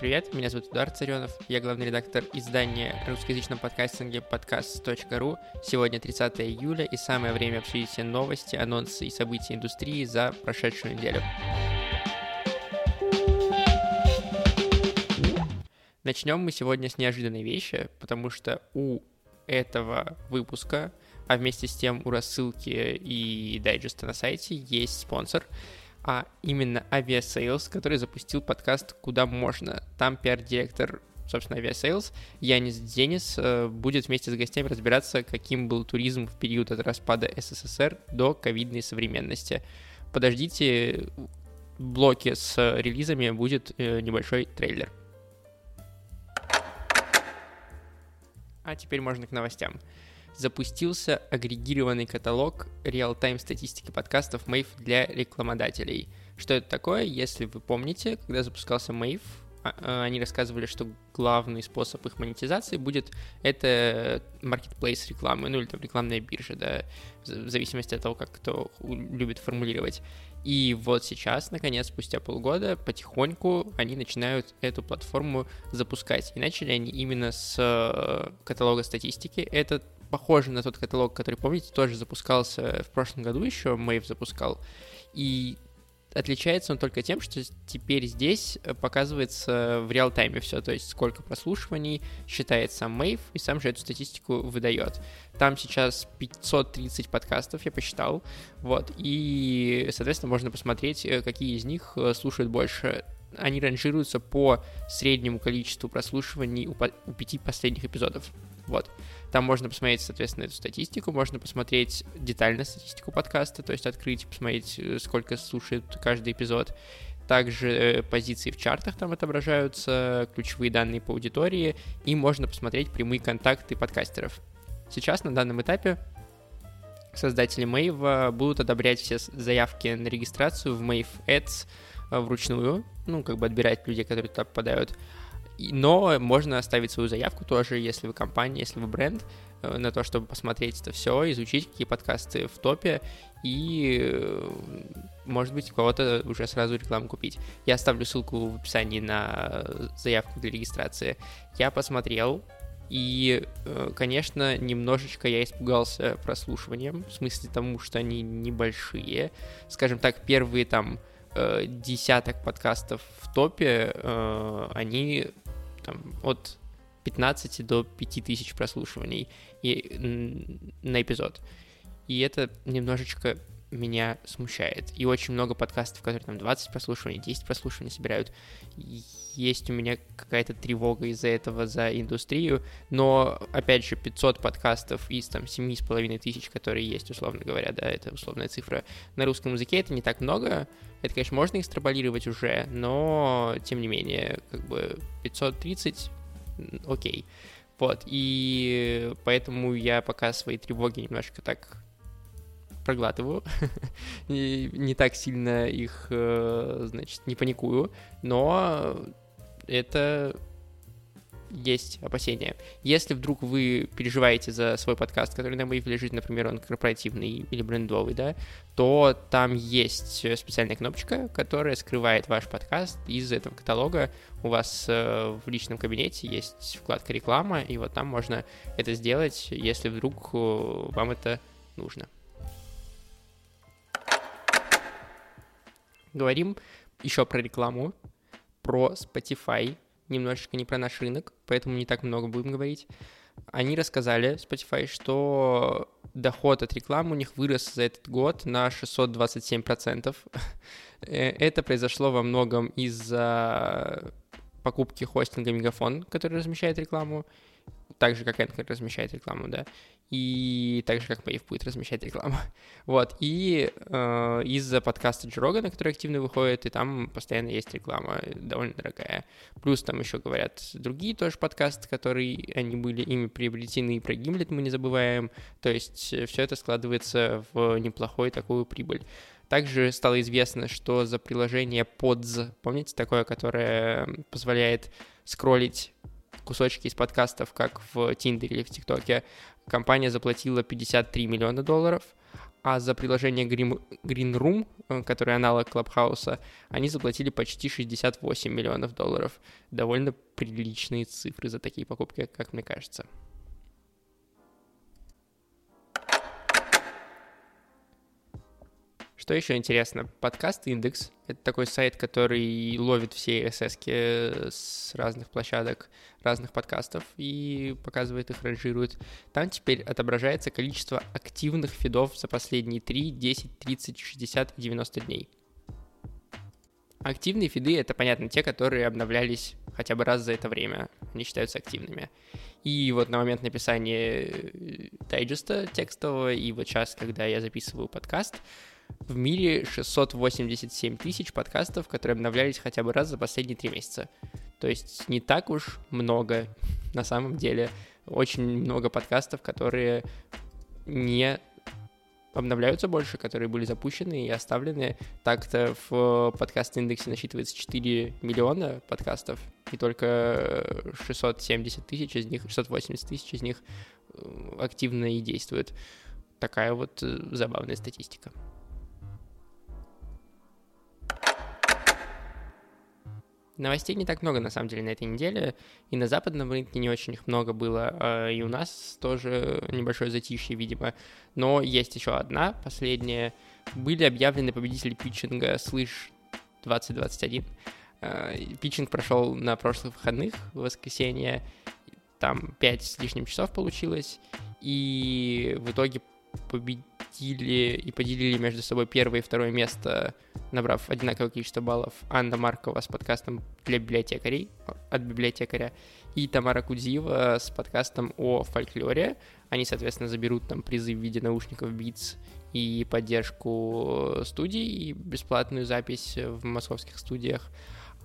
привет, меня зовут Эдуард Царенов, я главный редактор издания русскоязычном подкастинге подкаст.ру. Сегодня 30 июля и самое время обсудить все новости, анонсы и события индустрии за прошедшую неделю. Начнем мы сегодня с неожиданной вещи, потому что у этого выпуска, а вместе с тем у рассылки и дайджеста на сайте есть спонсор — а именно Aviasales, который запустил подкаст «Куда можно». Там пиар-директор собственно, Aviasales, Янис Денис, э, будет вместе с гостями разбираться, каким был туризм в период от распада СССР до ковидной современности. Подождите, в блоке с релизами будет э, небольшой трейлер. А теперь можно к новостям запустился агрегированный каталог реал-тайм статистики подкастов Mave для рекламодателей. Что это такое? Если вы помните, когда запускался Mave, а, а, они рассказывали, что главный способ их монетизации будет это marketplace рекламы, ну или там рекламная биржа, да, в зависимости от того, как кто любит формулировать. И вот сейчас, наконец, спустя полгода, потихоньку они начинают эту платформу запускать. И начали они именно с э, каталога статистики. Это похоже на тот каталог, который, помните, тоже запускался в прошлом году еще, Мэйв запускал. И отличается он только тем, что теперь здесь э, показывается в реал-тайме все, то есть сколько прослушиваний считает сам Мэйв, и сам же эту статистику выдает. Там сейчас 530 подкастов, я посчитал, вот, и, соответственно, можно посмотреть, э, какие из них э, слушают больше. Они ранжируются по среднему количеству прослушиваний у, у пяти последних эпизодов. Вот. Там можно посмотреть, соответственно, эту статистику, можно посмотреть детально статистику подкаста, то есть открыть, посмотреть, э, сколько слушает каждый эпизод. Также э, позиции в чартах там отображаются, ключевые данные по аудитории, и можно посмотреть прямые контакты подкастеров. Сейчас на данном этапе создатели Mave будут одобрять все заявки на регистрацию в Mave Ads э, вручную, ну, как бы отбирать людей, которые туда попадают, но можно оставить свою заявку тоже, если вы компания, если вы бренд, э, на то, чтобы посмотреть это все, изучить, какие подкасты в топе, и, э, может быть, кого-то уже сразу рекламу купить. Я оставлю ссылку в описании на заявку для регистрации. Я посмотрел, и, э, конечно, немножечко я испугался прослушиванием, в смысле тому, что они небольшие. Скажем так, первые там десяток подкастов в топе, они там, от 15 до 5000 прослушиваний и, на эпизод. И это немножечко меня смущает. И очень много подкастов, которые там 20 прослушиваний, 10 прослушиваний собирают. Есть у меня какая-то тревога из-за этого за индустрию, но, опять же, 500 подкастов из там 7,5 тысяч, которые есть, условно говоря, да, это условная цифра. На русском языке это не так много, это, конечно, можно экстраполировать уже, но, тем не менее, как бы 530, окей. Вот, и поэтому я пока свои тревоги немножко так проглатываю, не так сильно их, э, значит, не паникую, но это есть опасения. Если вдруг вы переживаете за свой подкаст, который на Wave лежит, например, он корпоративный или брендовый, да, то там есть специальная кнопочка, которая скрывает ваш подкаст из этого каталога. У вас э, в личном кабинете есть вкладка реклама, и вот там можно это сделать, если вдруг э, вам это нужно. Говорим еще про рекламу, про Spotify, немножечко не про наш рынок, поэтому не так много будем говорить. Они рассказали, Spotify, что доход от рекламы у них вырос за этот год на 627%. Э, это произошло во многом из-за покупки хостинга Мегафон, который размещает рекламу, так же, как Anchor размещает рекламу, да, и так же, как Wave будет размещать рекламу. Вот, и э, из-за подкаста Джо Рогана, который активно выходит, и там постоянно есть реклама, довольно дорогая. Плюс там еще говорят другие тоже подкасты, которые они были ими приобретены, и про Гимлет мы не забываем, то есть э, все это складывается в неплохую такую прибыль. Также стало известно, что за приложение Pods, помните такое, которое позволяет скроллить кусочки из подкастов, как в Тиндере или в ТикТоке, компания заплатила 53 миллиона долларов, а за приложение Green, Green Room, э, которое аналог Клабхауса, они заплатили почти 68 миллионов долларов. Довольно приличные цифры за такие покупки, как мне кажется. Что еще интересно? Подкаст Индекс — это такой сайт, который ловит все RSS с разных площадок, разных подкастов и показывает их, ранжирует. Там теперь отображается количество активных фидов за последние 3, 10, 30, 60 и 90 дней. Активные фиды — это, понятно, те, которые обновлялись хотя бы раз за это время. Они считаются активными. И вот на момент написания э, дайджеста текстового, и вот сейчас, когда я записываю подкаст, в мире 687 тысяч подкастов, которые обновлялись хотя бы раз за последние три месяца. То есть не так уж много на самом деле. Очень много подкастов, которые не обновляются больше, которые были запущены и оставлены. Так-то в подкаст-индексе насчитывается 4 миллиона подкастов, и только 670 тысяч из них, 680 тысяч из них э, активно и действуют. Такая вот э, забавная статистика. Новостей не так много, на самом деле, на этой неделе. И на западном рынке не очень их много было. А и у нас тоже небольшое затишье, видимо. Но есть еще одна, последняя. Были объявлены победители питчинга Слыш 2021. А, питчинг прошел на прошлых выходных, в воскресенье. Там 5 с лишним часов получилось. И в итоге победили и поделили между собой первое и второе место, набрав одинаковое количество баллов, Анна Маркова с подкастом для библиотекарей от библиотекаря и Тамара Кудзиева с подкастом о фольклоре. Они, соответственно, заберут там призы в виде наушников Beats и поддержку студий и бесплатную запись в московских студиях.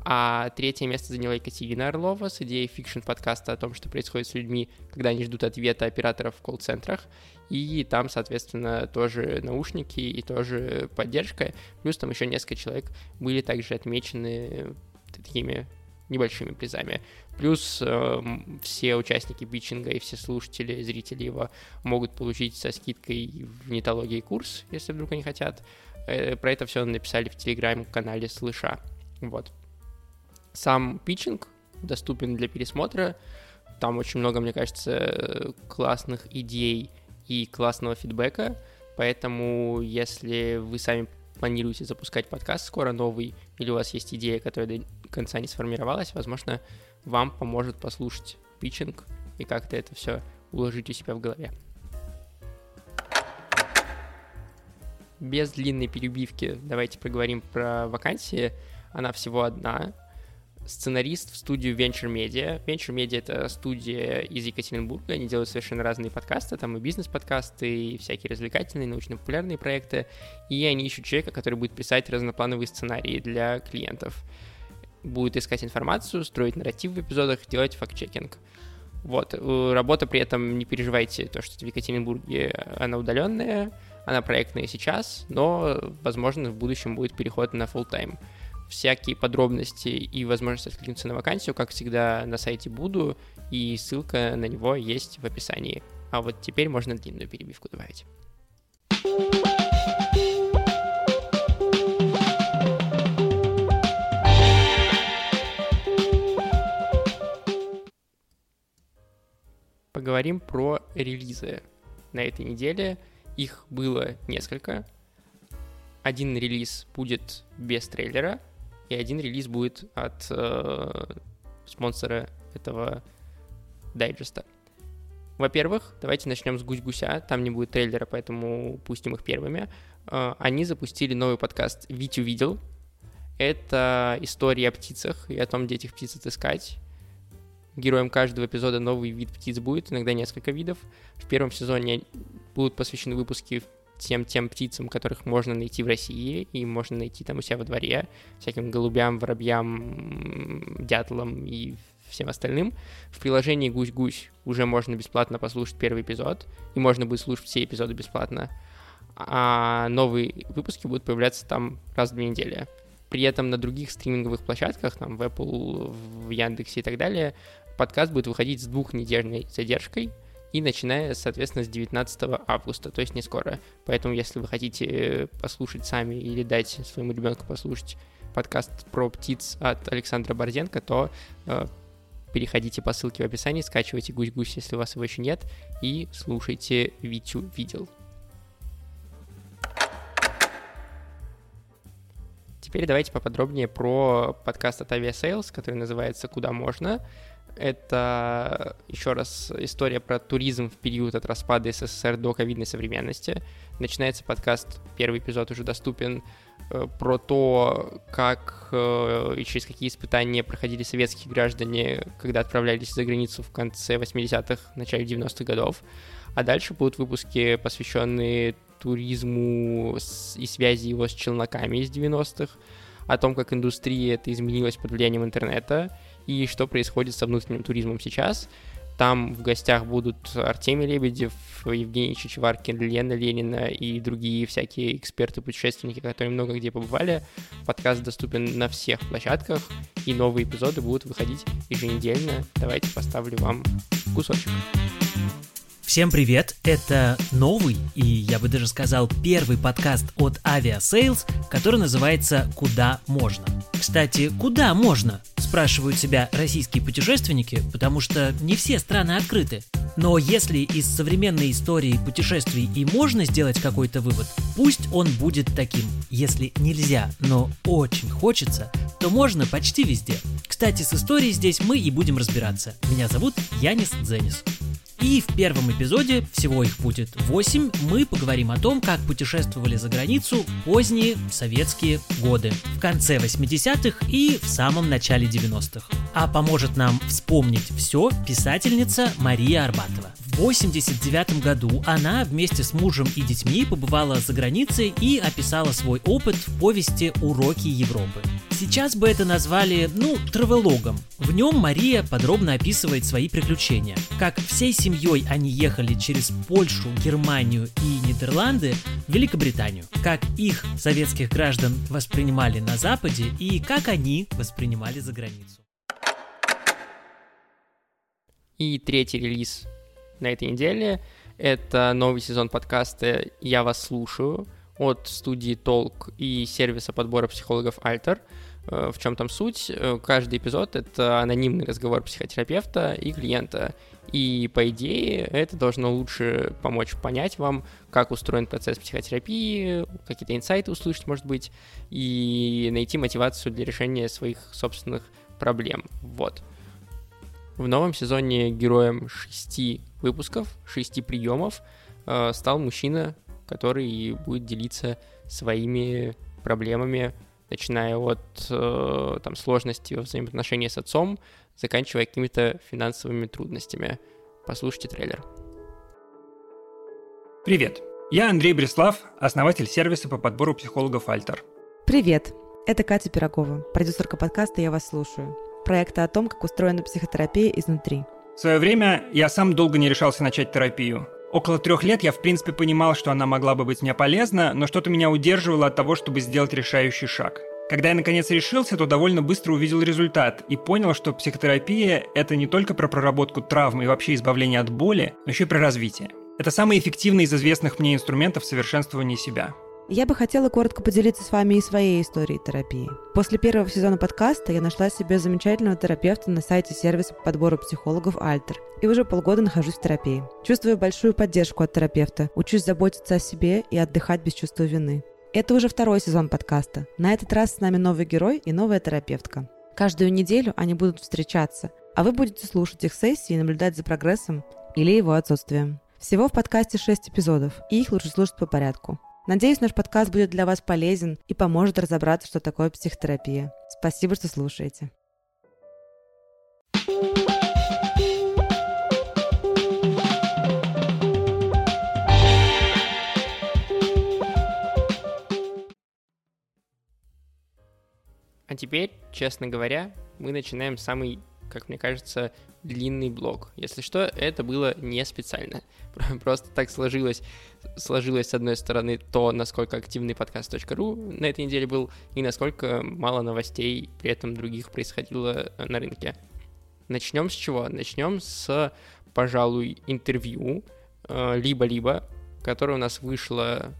А третье место заняла Екатерина Орлова с идеей фикшн-подкаста о том, что происходит с людьми, когда они ждут ответа операторов в колл-центрах. И там, соответственно, тоже наушники и тоже поддержка. Плюс там еще несколько человек были также отмечены такими небольшими призами. Плюс э, все участники питчинга и все слушатели, зрители его могут получить со скидкой в нетологии курс, если вдруг они хотят. Э, про это все написали в телеграм-канале Слыша. Вот. Сам питчинг доступен для пересмотра. Там очень много, мне кажется, классных идей и классного фидбэка. Поэтому, если вы сами планируете запускать подкаст скоро новый, или у вас есть идея, которая до конца не сформировалась, возможно, вам поможет послушать питчинг и как-то это все уложить у себя в голове. Без длинной перебивки давайте поговорим про вакансии. Она всего одна, сценарист в студию Venture Media. Venture Media — это студия из Екатеринбурга, они делают совершенно разные подкасты, там и бизнес-подкасты, и всякие развлекательные, научно-популярные проекты, и они ищут человека, который будет писать разноплановые сценарии для клиентов. Будет искать информацию, строить нарратив в эпизодах, делать факт-чекинг. Вот, э, работа при этом, не переживайте, то, что в Екатеринбурге она удаленная, она проектная сейчас, но, возможно, в будущем будет переход на full time всякие подробности и возможность откликнуться на вакансию, как всегда, на сайте буду, и ссылка на него есть в описании. А вот теперь можно длинную перебивку добавить. Поговорим про релизы на этой неделе. Их было несколько. Один релиз будет без трейлера, и один релиз будет от э, спонсора этого дайджеста. Во-первых, давайте начнем с «Гусь-гуся», там не будет трейлера, поэтому пустим их первыми. Э, они запустили новый подкаст «Витю видел». Это история о птицах и о том, где этих птиц отыскать. Героем каждого эпизода новый вид птиц будет, иногда несколько видов. В первом сезоне будут посвящены выпуски тем, тем птицам, которых можно найти в России, и можно найти там у себя во дворе, всяким голубям, воробьям, дятлам и всем остальным. В приложении «Гусь-гусь» уже можно бесплатно послушать первый эпизод, и можно будет слушать все эпизоды бесплатно. А новые выпуски будут появляться там раз в две недели. При этом на других стриминговых площадках, там в Apple, в Яндексе и так далее, подкаст будет выходить с двухнедельной задержкой, и начиная, соответственно, с 19 августа, то есть не скоро. Поэтому, если вы хотите послушать сами или дать своему ребенку послушать подкаст про птиц от Александра Борзенко, то э, переходите по ссылке в описании, скачивайте «Гусь-гусь», если у вас его еще нет, и слушайте «Витю видел». Теперь давайте поподробнее про подкаст от Aviasales, который называется «Куда можно». Это, еще раз, история про туризм в период от распада СССР до ковидной современности. Начинается подкаст, первый эпизод уже доступен, э, про то, как э, и через какие испытания проходили советские граждане, когда отправлялись за границу в конце 80-х, начале 90-х годов. А дальше будут выпуски, посвященные туризму и связи его с челноками из 90-х, о том, как индустрия это изменилась под влиянием интернета, и что происходит со внутренним туризмом сейчас. Там в гостях будут Артемий Лебедев, Евгений Чичеваркин, Лена Ленина и другие всякие эксперты-путешественники, которые много где побывали. Подкаст доступен на всех площадках, и новые эпизоды будут выходить еженедельно. Давайте поставлю вам кусочек. Всем привет! Это новый и, я бы даже сказал, первый подкаст от Aviasales, который называется «Куда можно?». Кстати, куда можно? Спрашивают себя российские путешественники, потому что не все страны открыты. Но если из современной истории путешествий и можно сделать какой-то вывод, пусть он будет таким. Если нельзя, но очень хочется, то можно почти везде. Кстати, с историей здесь мы и будем разбираться. Меня зовут Янис Дзенис. И в первом эпизоде, всего их будет 8, мы поговорим о том, как путешествовали за границу поздние советские годы, в конце 80-х и в самом начале 90-х. А поможет нам вспомнить все писательница Мария Арбатова. В 89 году она вместе с мужем и детьми побывала за границей и описала свой опыт в повести «Уроки Европы». Сейчас бы это назвали, ну, травелогом. В нем Мария подробно описывает свои приключения. Как всей семьей они ехали через Польшу, Германию и Нидерланды в Великобританию. Как их, советских граждан, воспринимали на Западе и как они воспринимали за границу. И третий релиз на этой неделе — это новый сезон подкаста «Я вас слушаю» от студии Толк и сервиса подбора психологов Э, в чем там суть? Э, каждый эпизод — это анонимный разговор психотерапевта и клиента. И, по идее, это должно лучше помочь понять вам, как устроен процесс психотерапии, какие-то инсайты услышать, может быть, и найти мотивацию для решения своих собственных проблем. Вот. В новом сезоне героем шести выпусков, шести приемов э, стал мужчина, который будет делиться своими проблемами начиная от э, там, сложности во взаимоотношении с отцом, заканчивая какими-то финансовыми трудностями. Послушайте трейлер. Привет, я Андрей Бреслав, основатель сервиса по подбору психологов «Альтер». Привет, это Катя Пирогова, продюсерка подкаста «Я вас слушаю», проекта о том, как устроена психотерапия изнутри. В свое время я сам долго не решался начать терапию, Около трех лет я, в принципе, понимал, что она могла бы быть мне полезна, но что-то меня удерживало от того, чтобы сделать решающий шаг. Когда я наконец решился, то довольно быстро увидел результат и понял, что психотерапия – это не только про проработку травм и вообще избавление от боли, но еще и про развитие. Это самый эффективный из известных мне инструментов совершенствования себя. Я бы хотела коротко поделиться с вами и своей историей терапии. После первого сезона подкаста я нашла себе замечательного терапевта на сайте сервиса по подбору психологов Альтер. И уже полгода нахожусь в терапии. Чувствую большую поддержку от терапевта, учусь заботиться о себе и отдыхать без чувства вины. Это уже второй сезон подкаста. На этот раз с нами новый герой и новая терапевтка. Каждую неделю они будут встречаться, а вы будете слушать их сессии и наблюдать за прогрессом или его отсутствием. Всего в подкасте 6 эпизодов, и их лучше слушать по порядку. Надеюсь, наш подкаст будет для вас полезен и поможет разобраться, что такое психотерапия. Спасибо, что слушаете. А теперь, честно говоря, мы начинаем самый как мне кажется, длинный блок. Если что, это было не специально. Просто так сложилось, сложилось с одной стороны то, насколько активный подкаст.ру на этой неделе был, и насколько мало новостей при этом других происходило на рынке. Начнем с чего? Начнем с пожалуй, интервью, э, либо-либо, которое у нас вышло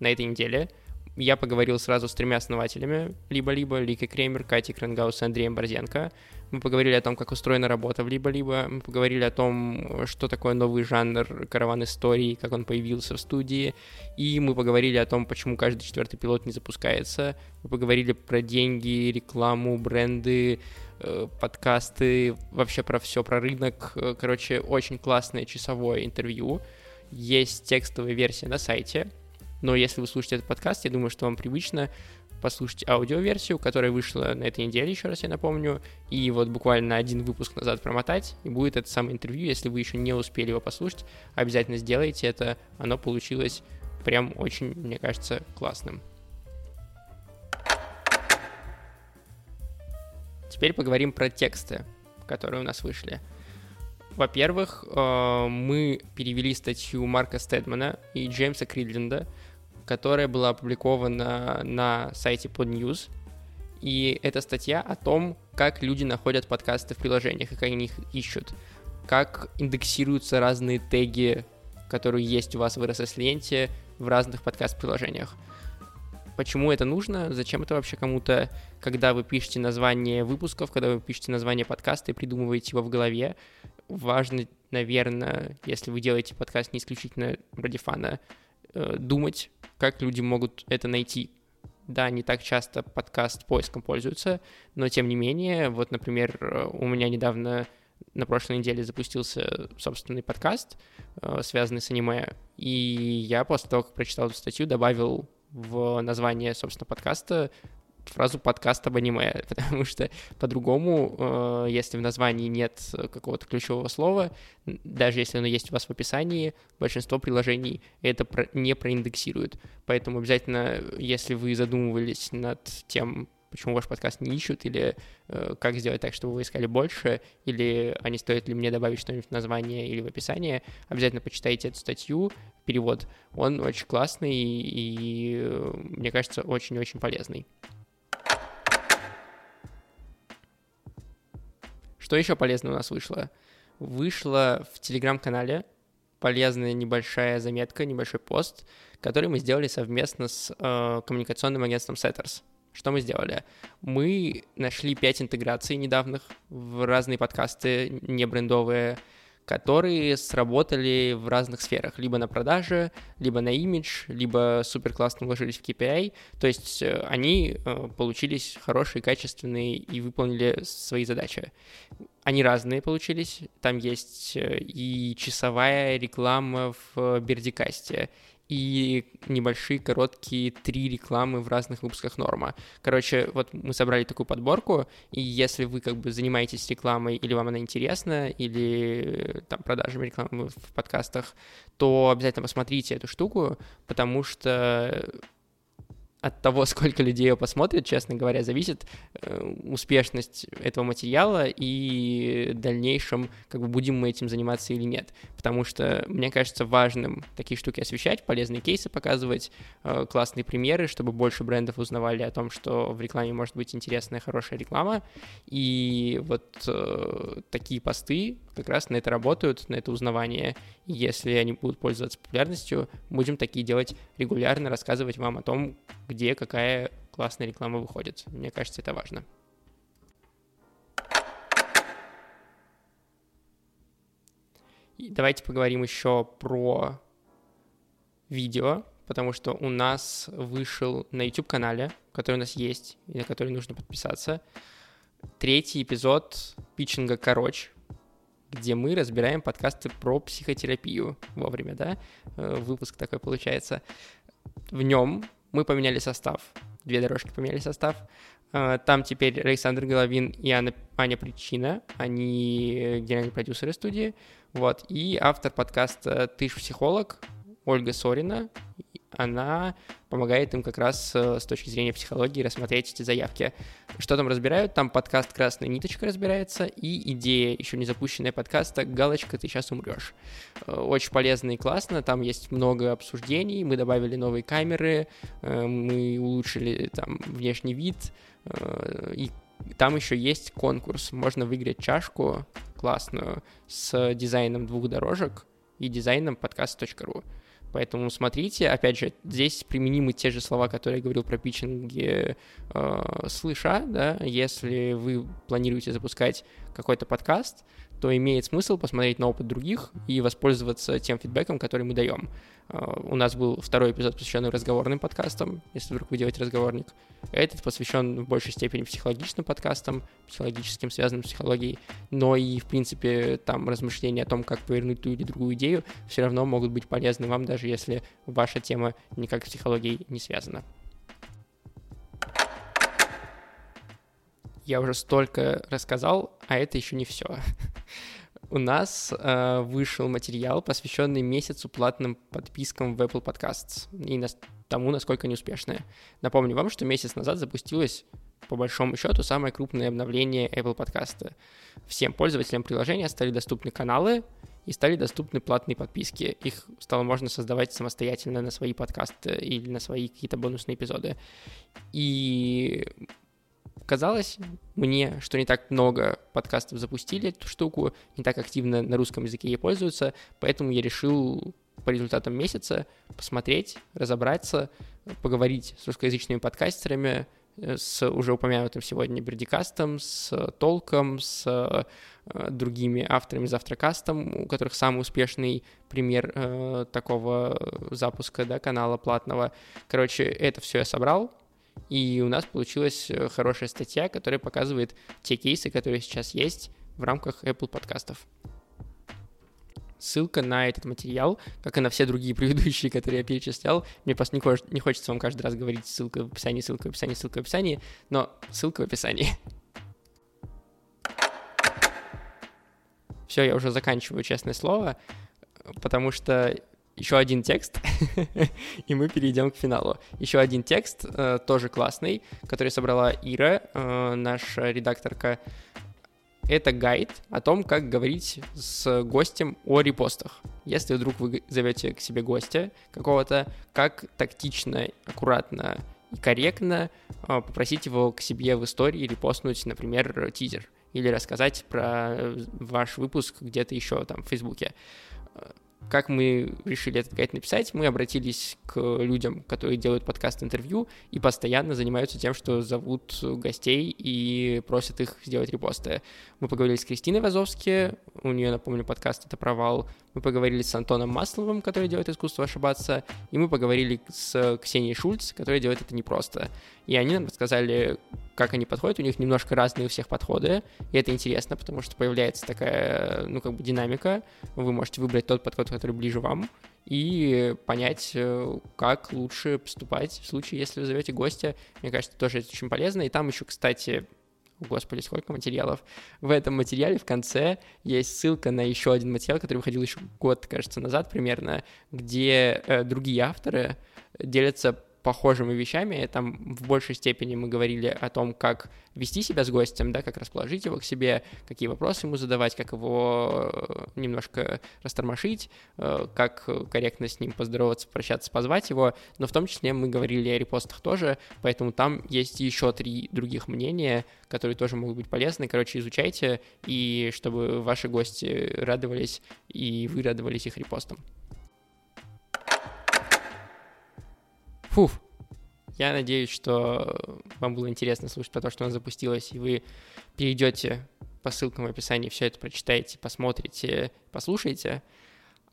на этой неделе. Я поговорил сразу с тремя основателями, либо-либо, Ликой Кремер, Катей Крангаус и Андреем Борзенко. Мы поговорили о том, как устроена работа в либо-либо, мы поговорили о том, что такое новый жанр караван истории, как он появился в студии, и мы поговорили о том, почему каждый четвертый пилот не запускается. Мы поговорили про деньги, рекламу, бренды, э, подкасты, вообще про все, про рынок. Короче, очень классное часовое интервью. Есть текстовая версия на сайте, но если вы слушаете этот подкаст, я думаю, что вам привычно послушать аудиоверсию, которая вышла на этой неделе, еще раз я напомню, и вот буквально один выпуск назад промотать, и будет это самое интервью, если вы еще не успели его послушать, обязательно сделайте это, оно получилось прям очень, мне кажется, классным. Теперь поговорим про тексты, которые у нас вышли. Во-первых, э, мы перевели статью Марка Стедмана и Джеймса Кридленда, которая была опубликована на сайте Podnews. И это статья о том, как люди находят подкасты в приложениях и как они их ищут. Как индексируются разные теги, которые есть у вас в RSS-ленте в разных подкаст-приложениях. Почему это нужно? Зачем это вообще кому-то, когда вы пишете название выпусков, когда вы пишете название подкаста и придумываете его в голове? Важно, наверное, если вы делаете подкаст не исключительно ради фана, э, думать, как люди могут это найти. Да, не так часто подкаст поиском пользуются, но тем не менее, вот, например, у меня недавно на прошлой неделе запустился собственный подкаст, э, связанный с аниме, и я после того, как прочитал эту статью, добавил в название, собственно, подкаста фразу подкаст об аниме, потому что по-другому, э, если в названии нет какого-то ключевого слова, даже если оно есть у вас в описании, большинство приложений это не проиндексирует. Поэтому обязательно, если вы задумывались над тем, почему ваш подкаст не ищут, или э, как сделать так, чтобы вы искали больше, или а стоит ли мне добавить что-нибудь в название или в описание, обязательно почитайте эту статью, перевод. Он очень классный и, и э, мне кажется, очень-очень полезный. Что еще полезно у нас вышло? Вышла в телеграм-канале полезная небольшая заметка, небольшой пост, который мы сделали совместно с э, коммуникационным агентством Setters. Что мы сделали? Мы нашли пять интеграций недавних в разные подкасты, не брендовые, которые сработали в разных сферах, либо на продаже, либо на имидж, либо супер классно вложились в KPI, то есть э, они э, получились хорошие, качественные и выполнили свои задачи. Они разные получились, там есть э, и часовая реклама в Бердикасте, и небольшие короткие три рекламы в разных выпусках Норма. Короче, вот мы собрали такую подборку, и если вы как бы занимаетесь рекламой, или вам она интересна, или там продажами рекламы в подкастах, то обязательно посмотрите эту штуку, потому что от того, сколько людей его посмотрит, честно говоря, зависит э, успешность этого материала и в дальнейшем, как бы будем мы этим заниматься или нет. Потому что мне кажется важным такие штуки освещать, полезные кейсы показывать, э, классные примеры, чтобы больше брендов узнавали о том, что в рекламе может быть интересная, хорошая реклама. И вот э, такие посты как раз на это работают, на это узнавание. Если они будут пользоваться популярностью, будем такие делать регулярно, рассказывать вам о том, где какая классная реклама выходит. Мне кажется, это важно. И давайте поговорим еще про видео, потому что у нас вышел на YouTube-канале, который у нас есть, и на который нужно подписаться, третий эпизод питчинга «Короче», где мы разбираем подкасты про психотерапию вовремя, да, э, выпуск такой получается. В нем мы поменяли состав, две дорожки поменяли состав. Э, там теперь Александр Головин и Анна, Аня Причина, они генеральные продюсеры студии, вот, и автор подкаста «Ты ж психолог», Ольга Сорина, она помогает им как раз э, с точки зрения психологии рассмотреть эти заявки. Что там разбирают? Там подкаст «Красная ниточка» разбирается, и идея, еще не запущенная подкаста «Галочка, ты сейчас умрешь». Э, очень полезно и классно, там есть много обсуждений, мы добавили новые камеры, э, мы улучшили там внешний вид, и там еще есть конкурс, можно выиграть чашку классную с дизайном двух дорожек и дизайном подкаст.ру. Поэтому смотрите, опять же, здесь применимы те же слова, которые я говорил про питчинги э, слыша, да, если вы планируете запускать какой-то подкаст, то имеет смысл посмотреть на опыт других и воспользоваться тем фидбэком, который мы даем. А, у нас был второй эпизод, посвященный разговорным подкастам, если вдруг вы делаете разговорник. Этот посвящен в большей степени психологичным подкастам, психологическим, связанным с психологией, но и, в принципе, там размышления о том, как повернуть ту или другую идею, все равно могут быть полезны вам, даже если ваша тема никак с психологией не связана. Я уже столько рассказал, а это еще не все. У нас э, вышел материал, посвященный месяцу платным подпискам в Apple Podcasts и на, тому, насколько они успешные. Напомню вам, что месяц назад запустилось по большому счету, самое крупное обновление Apple Podcast. Всем пользователям приложения стали доступны каналы и стали доступны платные подписки. Их стало можно создавать самостоятельно на свои подкасты или на свои какие-то бонусные эпизоды. И казалось мне, что не так много подкастов запустили эту штуку, не так активно на русском языке ей пользуются, поэтому я решил по результатам месяца посмотреть, разобраться, поговорить с русскоязычными подкастерами, э, с уже упомянутым сегодня Бердикастом, с Толком, с э, другими авторами Завтракастом, у которых самый успешный пример э, такого запуска да, канала платного. Короче, это все я собрал, и у нас получилась э, хорошая статья, которая показывает те кейсы, которые сейчас есть в рамках Apple подкастов. Ссылка на этот материал, как и на все другие предыдущие, которые я перечислял. Мне просто не, хочется, не хочется вам каждый раз говорить ссылка в описании, ссылка в описании, ссылка в описании, но ссылка в описании. Все, я уже заканчиваю, честное слово, потому что еще один текст, и мы перейдем к финалу. Еще один текст, э, тоже классный, который собрала Ира, э, наша редакторка. Это гайд о том, как говорить с гостем о репостах. Если вдруг вы зовете к себе гостя какого-то, как тактично, аккуратно и корректно э, попросить его к себе в истории репостнуть, например, тизер или рассказать про ваш выпуск где-то еще там в Фейсбуке как мы решили этот гайд написать? Мы обратились к людям, которые делают подкаст-интервью и постоянно занимаются тем, что зовут гостей и просят их сделать репосты. Мы поговорили с Кристиной Вазовски, у нее, напомню, подкаст «Это провал». Мы поговорили с Антоном Масловым, который делает искусство ошибаться, и мы поговорили с Ксенией Шульц, которая делает это непросто. И они нам рассказали, как они подходят, у них немножко разные у всех подходы, и это интересно, потому что появляется такая, ну, как бы динамика, вы можете выбрать тот подход, который ближе вам, и понять, э, как лучше поступать в случае, если вы зовете гостя. Мне кажется, тоже это очень полезно. И там еще, кстати, господи, сколько материалов. В этом материале в конце есть ссылка на еще один материал, который выходил еще год, кажется, назад примерно, где э, другие авторы делятся похожими вещами. Там в большей степени мы говорили о том, как вести себя с гостем, да, как расположить его к себе, какие вопросы ему задавать, как его э, немножко растормошить, э, как корректно с ним поздороваться, прощаться, позвать его. Но в том числе мы говорили о репостах тоже, поэтому там есть еще три других мнения, которые тоже могут быть полезны. Короче, изучайте, и чтобы ваши гости радовались, и вы радовались их репостам. Фуф. Я надеюсь, что вам было интересно слушать про то, что у нас запустилось, и вы перейдете по ссылкам в описании, все это прочитаете, посмотрите, послушаете.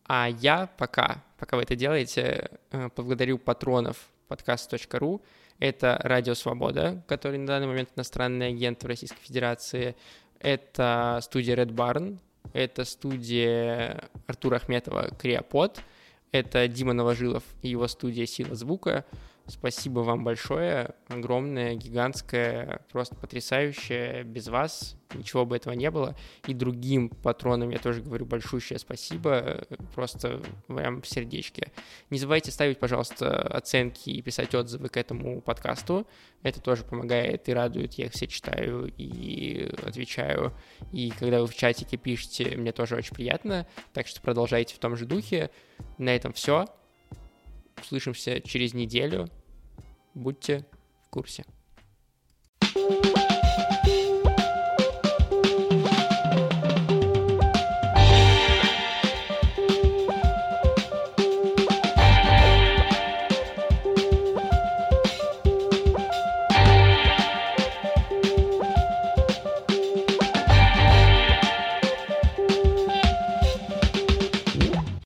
А я пока, пока вы это делаете, э, поблагодарю патронов подкаст.ру. Это Радио Свобода, который на данный момент иностранный агент в Российской Федерации. Это студия Red Barn. Это студия Артура Ахметова Криопод. Это Дима Новожилов и его студия «Сила звука». Спасибо вам большое, огромное, гигантское, просто потрясающее. Без вас ничего бы этого не было. И другим патронам я тоже говорю большущее спасибо, просто прям в сердечке. Не забывайте ставить, пожалуйста, оценки и писать отзывы к этому подкасту. Это тоже помогает и радует. Я их все читаю и отвечаю. И когда вы в чатике пишете, мне тоже очень приятно. Так что продолжайте в том же духе. На этом все. Услышимся через неделю. Будьте в курсе. thank you